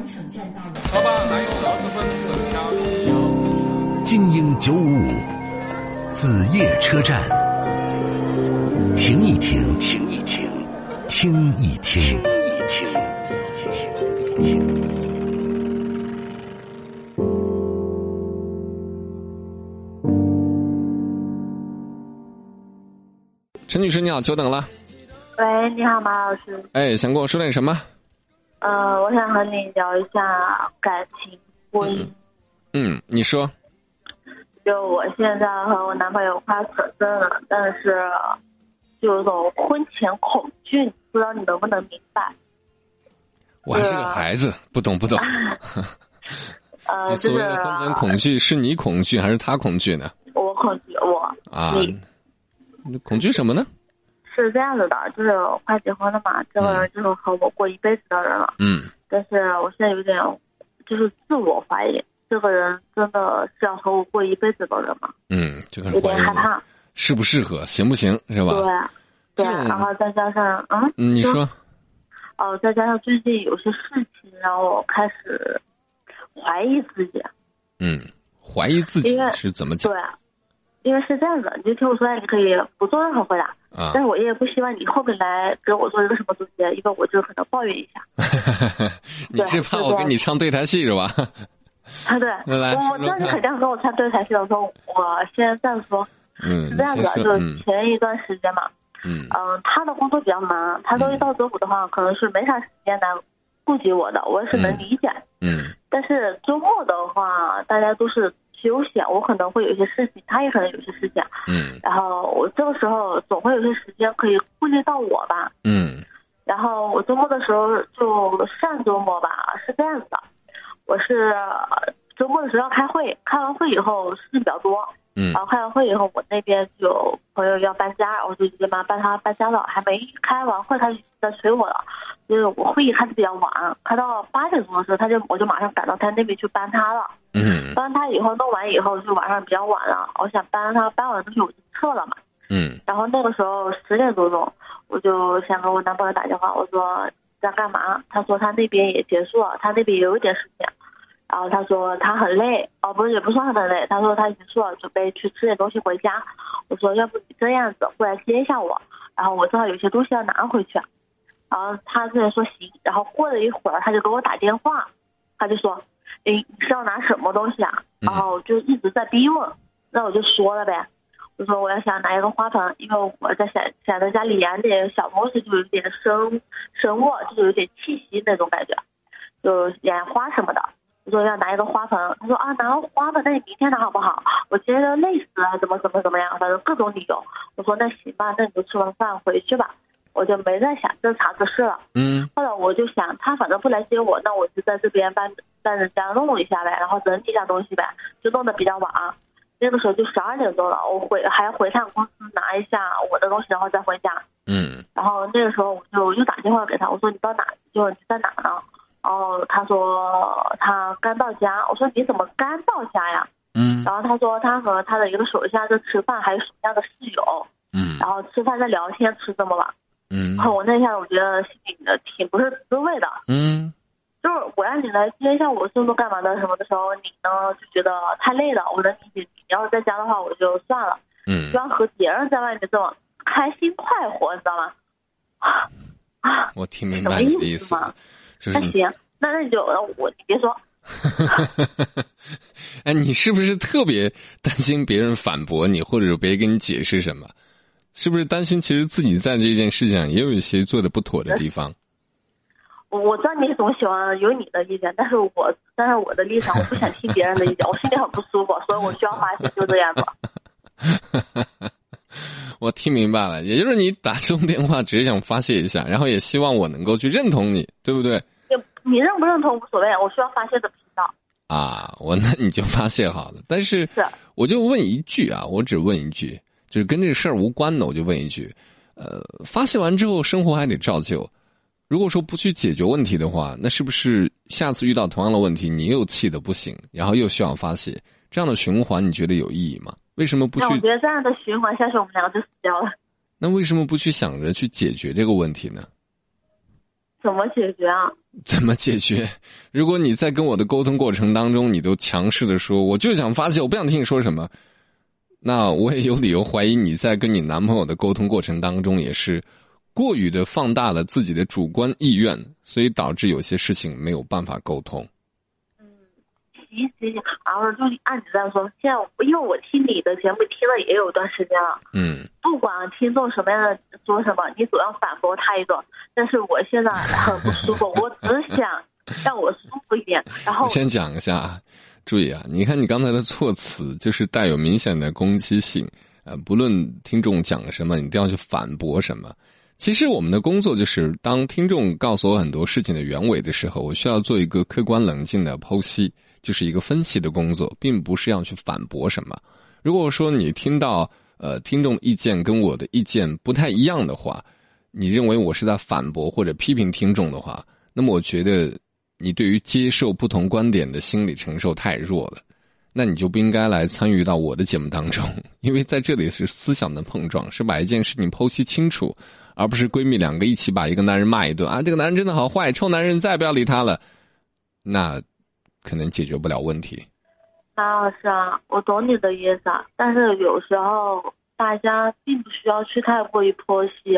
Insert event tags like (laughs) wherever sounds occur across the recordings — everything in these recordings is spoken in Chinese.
广场站到了。老板，来个螺蛳粉整条。精英九五五，子夜车站，停一停，停一停，听一听。陈女士，你好，久等了。喂，你好，马老师。哎，想跟我说点什么？呃，我想和你聊一下感情婚姻。嗯，你说。就我现在和我男朋友快扯证了，但是就有种婚前恐惧，不知道你能不能明白？我还是个孩子，不懂不懂。(laughs) 呃，你所谓的婚前恐惧，是你恐惧还是他恐惧呢？我恐惧，我啊，你恐惧什么呢？是这样子的，就是快结婚了嘛，这个人就是和我过一辈子的人了。嗯。但是我现在有点，就是自我怀疑，这个人真的是要和我过一辈子的人吗？嗯，这个有点害怕。适不适合，行不行，是吧？对。对，然后再加上，嗯。你说。哦，再加上最近有些事情让我开始怀疑自己。嗯，怀疑自己是怎么讲？对。因为是这样的，你就听我说，你可以不做任何回答。啊！但是我也不希望你后面来给我做一个什么总结，因为我就可能抱怨一下。(laughs) 你是怕我跟你唱对台戏是吧？啊，对。(laughs) 我我知道你肯定跟我唱对台戏的时候，我先这样说。嗯。是这样子，就前一段时间嘛。嗯。嗯，他的工作比较忙，他周一到周五的话，可能是没啥时间来顾及我的，我也是能理解。嗯。但是周末的话，大家都是。休息，我可能会有一些事情，他也可能有些事情。嗯。然后我这个时候总会有些时间可以顾及到我吧。嗯。然后我周末的时候，就上周末吧，是这样子的，我是周末的时候要开会，开完会以后事情比较多。嗯。然后开完会以后，我那边有朋友要搬家，我就直接帮帮他搬家了。还没开完会，他就在催我了。就是我会议开的比较晚，开到八点钟的时候，他就我就马上赶到他那边去搬他了。嗯，搬他以后弄完以后，就晚上比较晚了，我想搬他搬完东西我就撤了嘛。嗯，然后那个时候十点多钟，我就想给我男朋友打电话，我说在干嘛？他说他那边也结束了，他那边也有一点事情。然后他说他很累，哦不是也不算很累，他说他结束了，准备去吃点东西回家。我说要不你这样子过来接一下我，然后我正好有些东西要拿回去。然后他这边说行，然后过了一会儿他就给我打电话，他就说，诶，你是要拿什么东西啊？然后就一直在逼问，那我就说了呗，我说我要想拿一个花盆，因为我在想想在家里养点小东西，就有点生生物，就是有点气息那种感觉，就养花什么的。我说要拿一个花盆，他说啊拿个花盆，那你明天拿好不好？我今天累死了，怎么怎么怎么样，反正各种理由。我说那行吧，那你就吃完饭回去吧。我就没再想这茬子事了。嗯。后来我就想，他反正不来接我，那我就在这边帮帮人家弄一下呗，然后整理一下东西呗，就弄得比较晚。那个时候就十二点多了，我回还要回趟公司拿一下我的东西，然后再回家。嗯。然后那个时候我就又打电话给他，我说你到哪？就你在哪呢？然后他说他刚到家。我说你怎么刚到家呀？嗯。然后他说他和他的一个手下在吃饭，还有手下的室友。嗯。然后吃饭在聊天，吃这么晚。嗯，然后我那下我觉得心里的挺不是滋味的。嗯，就是我让你来接一下我送都干嘛的什么的时候，你呢就觉得太累了。我能理解你，你要是在家的话，我就算了。嗯，希望和别人在外面这么开心快活，你知道吗？啊，(sighs) 我听明白你的意思吗？那行，那那你就我你别说。(laughs) 哎，你是不是特别担心别人反驳你，或者别人给你解释什么？是不是担心？其实自己在这件事情上也有一些做的不妥的地方。(laughs) 我知道你总喜欢有你的意见，但是我但是我的立场，我不想听别人的意见，我心里很不舒服，所以我需要发泄，就这样子。(laughs) (laughs) 我听明白了，也就是你打这种电话，只是想发泄一下，然后也希望我能够去认同你，对不对？你认不认同无所谓，我需要发泄的频道。啊，我那你就发泄好了，但是我就问一句啊，我只问一句。就是跟这个事儿无关的，我就问一句，呃，发泄完之后，生活还得照旧。如果说不去解决问题的话，那是不是下次遇到同样的问题，你又气得不行，然后又需要发泄，这样的循环你觉得有意义吗？为什么不去？我觉得这样的循环下去，我们两个就死掉了。那为什么不去想着去解决这个问题呢？怎么解决啊？怎么解决？如果你在跟我的沟通过程当中，你都强势的说，我就想发泄，我不想听你说什么，那我也有理由怀疑你在跟你男朋友的沟通过程当中，也是过于的放大了自己的主观意愿，所以导致有些事情没有办法沟通。行行行，然后就按你这样说。现在因为我听你的节目听了也有段时间了，嗯，不管听众什么样的说什么，你总要反驳他一个。但是我现在很不舒服，(laughs) 我只想让我舒服一点。然后先讲一下啊，注意啊，你看你刚才的措辞就是带有明显的攻击性，呃，不论听众讲什么，你都要去反驳什么。其实我们的工作就是，当听众告诉我很多事情的原委的时候，我需要做一个客观冷静的剖析。就是一个分析的工作，并不是要去反驳什么。如果说你听到呃听众意见跟我的意见不太一样的话，你认为我是在反驳或者批评听众的话，那么我觉得你对于接受不同观点的心理承受太弱了，那你就不应该来参与到我的节目当中，(laughs) 因为在这里是思想的碰撞，是把一件事情剖析清楚，而不是闺蜜两个一起把一个男人骂一顿啊，这个男人真的好坏，臭男人，再也不要理他了，那。可能解决不了问题，马老师啊，我懂你的意思啊，但是有时候大家并不需要去太过于剖析，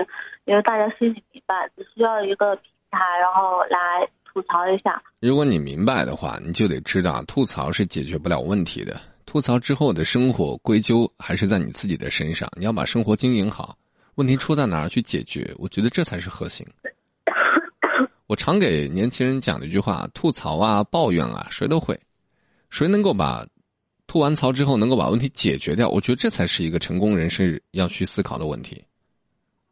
因为大家心里明白，只需要一个平台，然后来吐槽一下。如果你明白的话，你就得知道，吐槽是解决不了问题的。吐槽之后的生活归咎还是在你自己的身上，你要把生活经营好。问题出在哪儿去解决？我觉得这才是核心。我常给年轻人讲的一句话：吐槽啊，抱怨啊，谁都会。谁能够把吐完槽之后能够把问题解决掉？我觉得这才是一个成功人士要去思考的问题。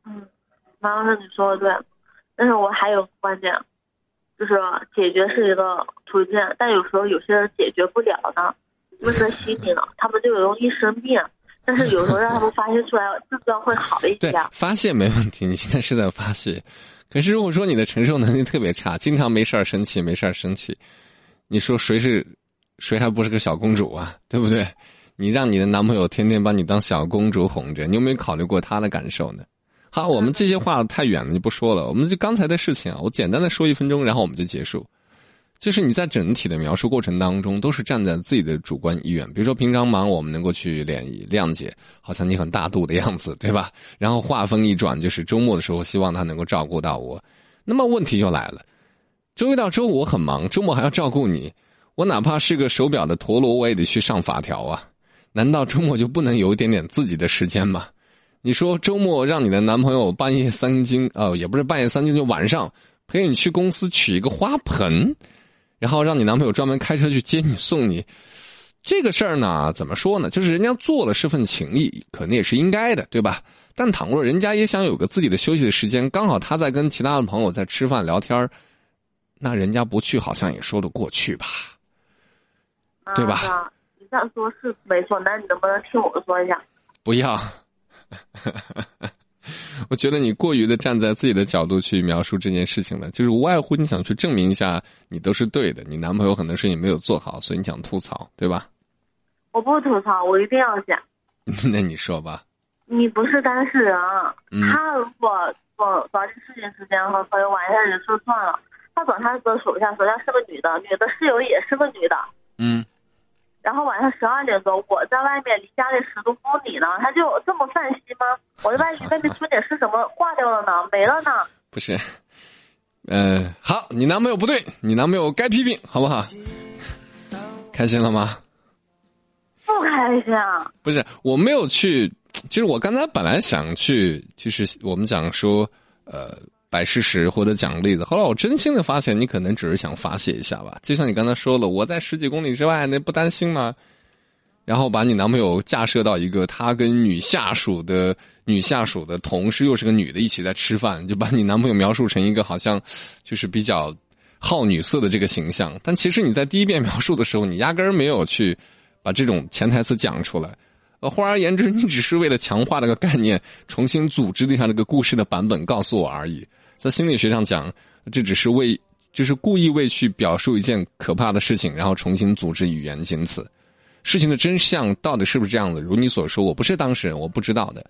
嗯，马老师你说的对，但是我还有观点，就是解决是一个途径，但有时候有些人解决不了呢，闷在心里了，他们就容易生病。但是有时候让他们发泄出来，症状会好一些。对，发泄没问题，你现在是在发泄。可是如果说你的承受能力特别差，经常没事儿生气，没事儿生气，你说谁是，谁还不是个小公主啊？对不对？你让你的男朋友天天把你当小公主哄着，你有没有考虑过他的感受呢？好，我们这些话太远了，就不说了。我们就刚才的事情啊，我简单的说一分钟，然后我们就结束。就是你在整体的描述过程当中，都是站在自己的主观意愿。比如说平常忙，我们能够去谅谅解，好像你很大度的样子，对吧？然后话锋一转，就是周末的时候，希望他能够照顾到我。那么问题就来了，周一到周五我很忙，周末还要照顾你，我哪怕是个手表的陀螺，我也得去上法条啊。难道周末就不能有一点点自己的时间吗？你说周末让你的男朋友半夜三更，哦，也不是半夜三更，就晚上陪你去公司取一个花盆？然后让你男朋友专门开车去接你送你，这个事儿呢，怎么说呢？就是人家做了是份情谊，可能也是应该的，对吧？但倘若人家也想有个自己的休息的时间，刚好他在跟其他的朋友在吃饭聊天那人家不去好像也说得过去吧？对吧？你这样说是没错，那你能不能听我说一下？不要。(laughs) 我觉得你过于的站在自己的角度去描述这件事情了，就是无外乎你想去证明一下你都是对的，你男朋友很多事情没有做好，所以你想吐槽，对吧？我不吐槽，我一定要讲。(laughs) 那你说吧。你不是当事人，他如果找找你事情之间和朋友玩一下也就算了，他找他的手下，手下是个女的，女的室友也是个女的。嗯。然后晚上十二点多，我在外面离家里十多公里呢，他就这么放心吗？我在外面外面出点事，什么挂掉了呢？没了呢？不是，呃，好，你男朋友不对，你男朋友该批评，好不好？开心了吗？不开心啊！不是，我没有去，其实我刚才本来想去，就是我们讲说，呃。摆事实或者讲例子，后来我真心的发现，你可能只是想发泄一下吧。就像你刚才说了，我在十几公里之外，那不担心吗？然后把你男朋友架设到一个他跟女下属的女下属的同事又是个女的，一起在吃饭，就把你男朋友描述成一个好像就是比较好女色的这个形象。但其实你在第一遍描述的时候，你压根儿没有去把这种潜台词讲出来。呃，换而言之，你只是为了强化这个概念，重新组织了一下这个故事的版本，告诉我而已。在心理学上讲，这只是为，就是故意为去表述一件可怕的事情，然后重新组织语言，仅此。事情的真相到底是不是这样的？如你所说，我不是当事人，我不知道的。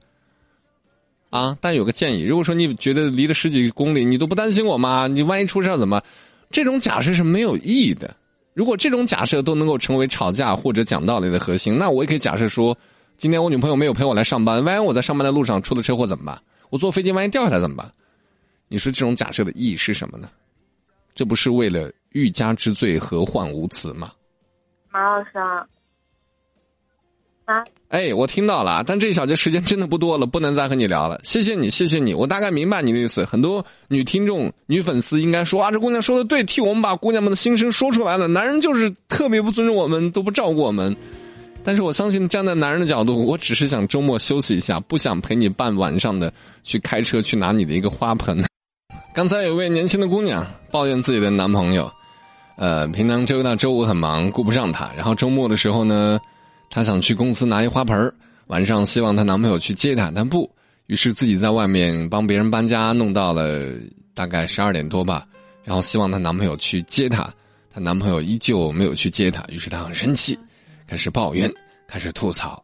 啊，但有个建议，如果说你觉得离了十几公里，你都不担心我吗？你万一出事怎么？这种假设是没有意义的。如果这种假设都能够成为吵架或者讲道理的核心，那我也可以假设说，今天我女朋友没有陪我来上班，万一我在上班的路上出了车祸怎么办？我坐飞机万一掉下来怎么办？你说这种假设的意义是什么呢？这不是为了欲加之罪，何患无辞吗？马老师啊，啊，哎，我听到了，但这一小节时间真的不多了，不能再和你聊了。谢谢你，谢谢你，我大概明白你的意思。很多女听众、女粉丝应该说啊，这姑娘说的对，替我们把姑娘们的心声说出来了。男人就是特别不尊重我们，都不照顾我们。但是我相信，站在男人的角度，我只是想周末休息一下，不想陪你半晚上的去开车去拿你的一个花盆。刚才有位年轻的姑娘抱怨自己的男朋友，呃，平常周一到周五很忙，顾不上她。然后周末的时候呢，她想去公司拿一花盆晚上希望她男朋友去接她，但不，于是自己在外面帮别人搬家，弄到了大概十二点多吧。然后希望她男朋友去接她，她男朋友依旧没有去接她，于是她很生气，开始抱怨，开始吐槽。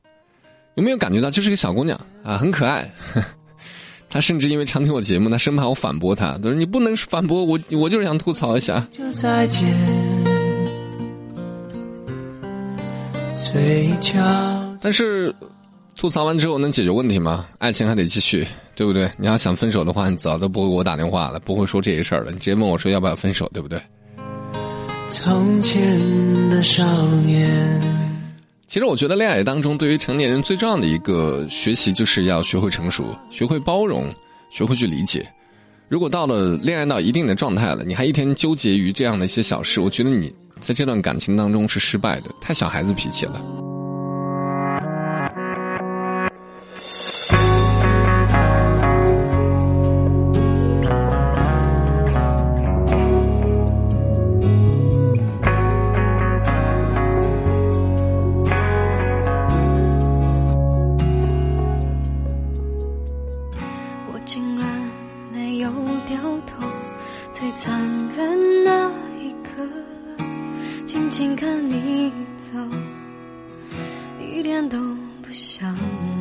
有没有感觉到，就是个小姑娘啊，很可爱。(laughs) 她甚至因为常听我节目，她生怕我反驳她，她说：“你不能反驳我，我就是想吐槽一下。”就再见。但是吐槽完之后能解决问题吗？爱情还得继续，对不对？你要想分手的话，你早都不会给我打电话了，不会说这些事儿了。你直接问我说要不要分手，对不对？从前的少年。其实我觉得恋爱当中，对于成年人最重要的一个学习，就是要学会成熟，学会包容，学会去理解。如果到了恋爱到一定的状态了，你还一天纠结于这样的一些小事，我觉得你在这段感情当中是失败的，太小孩子脾气了。最残忍那一刻，静静看你走，一点都不想我。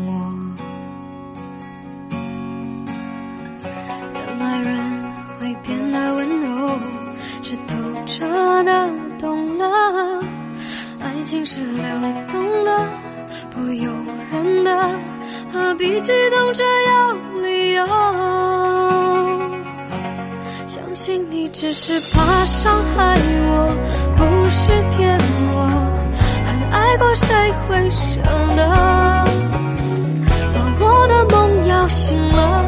只是怕伤害我，不是骗我。很爱过，谁会舍得？把我的梦摇醒了，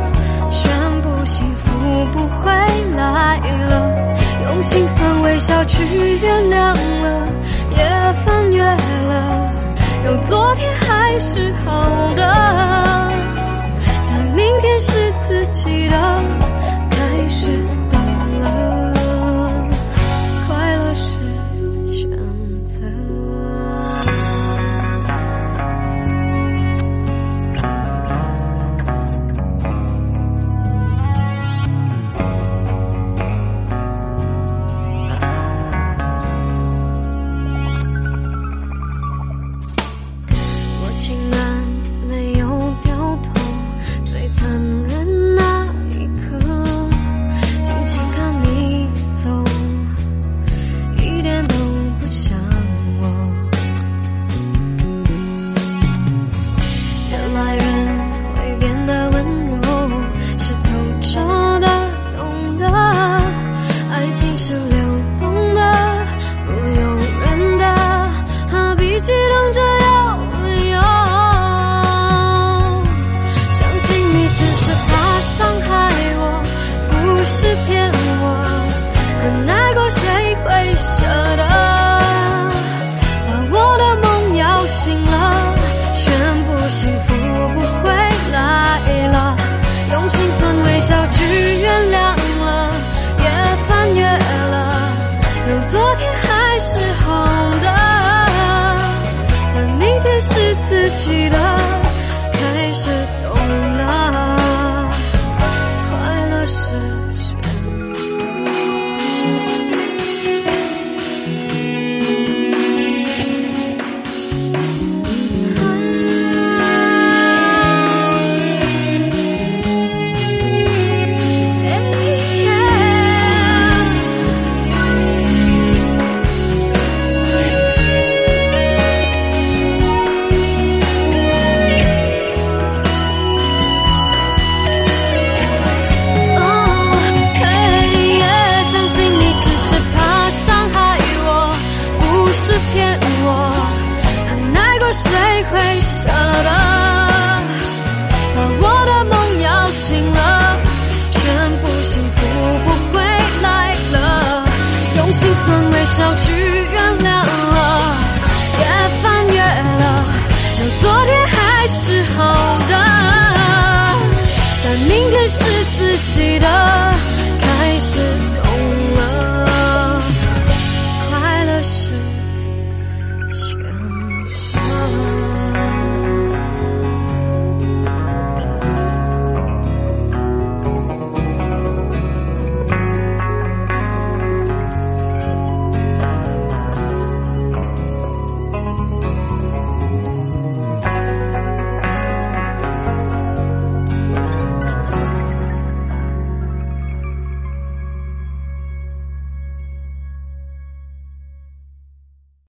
全部幸福不会来了。用心酸微笑去原谅了。也翻越了，有昨天还是好的，骗我很爱过谁会舍得把我的梦摇醒了宣布幸福不回来了用心酸微笑去原谅了也翻越了有昨天还是好的但明天是自己的。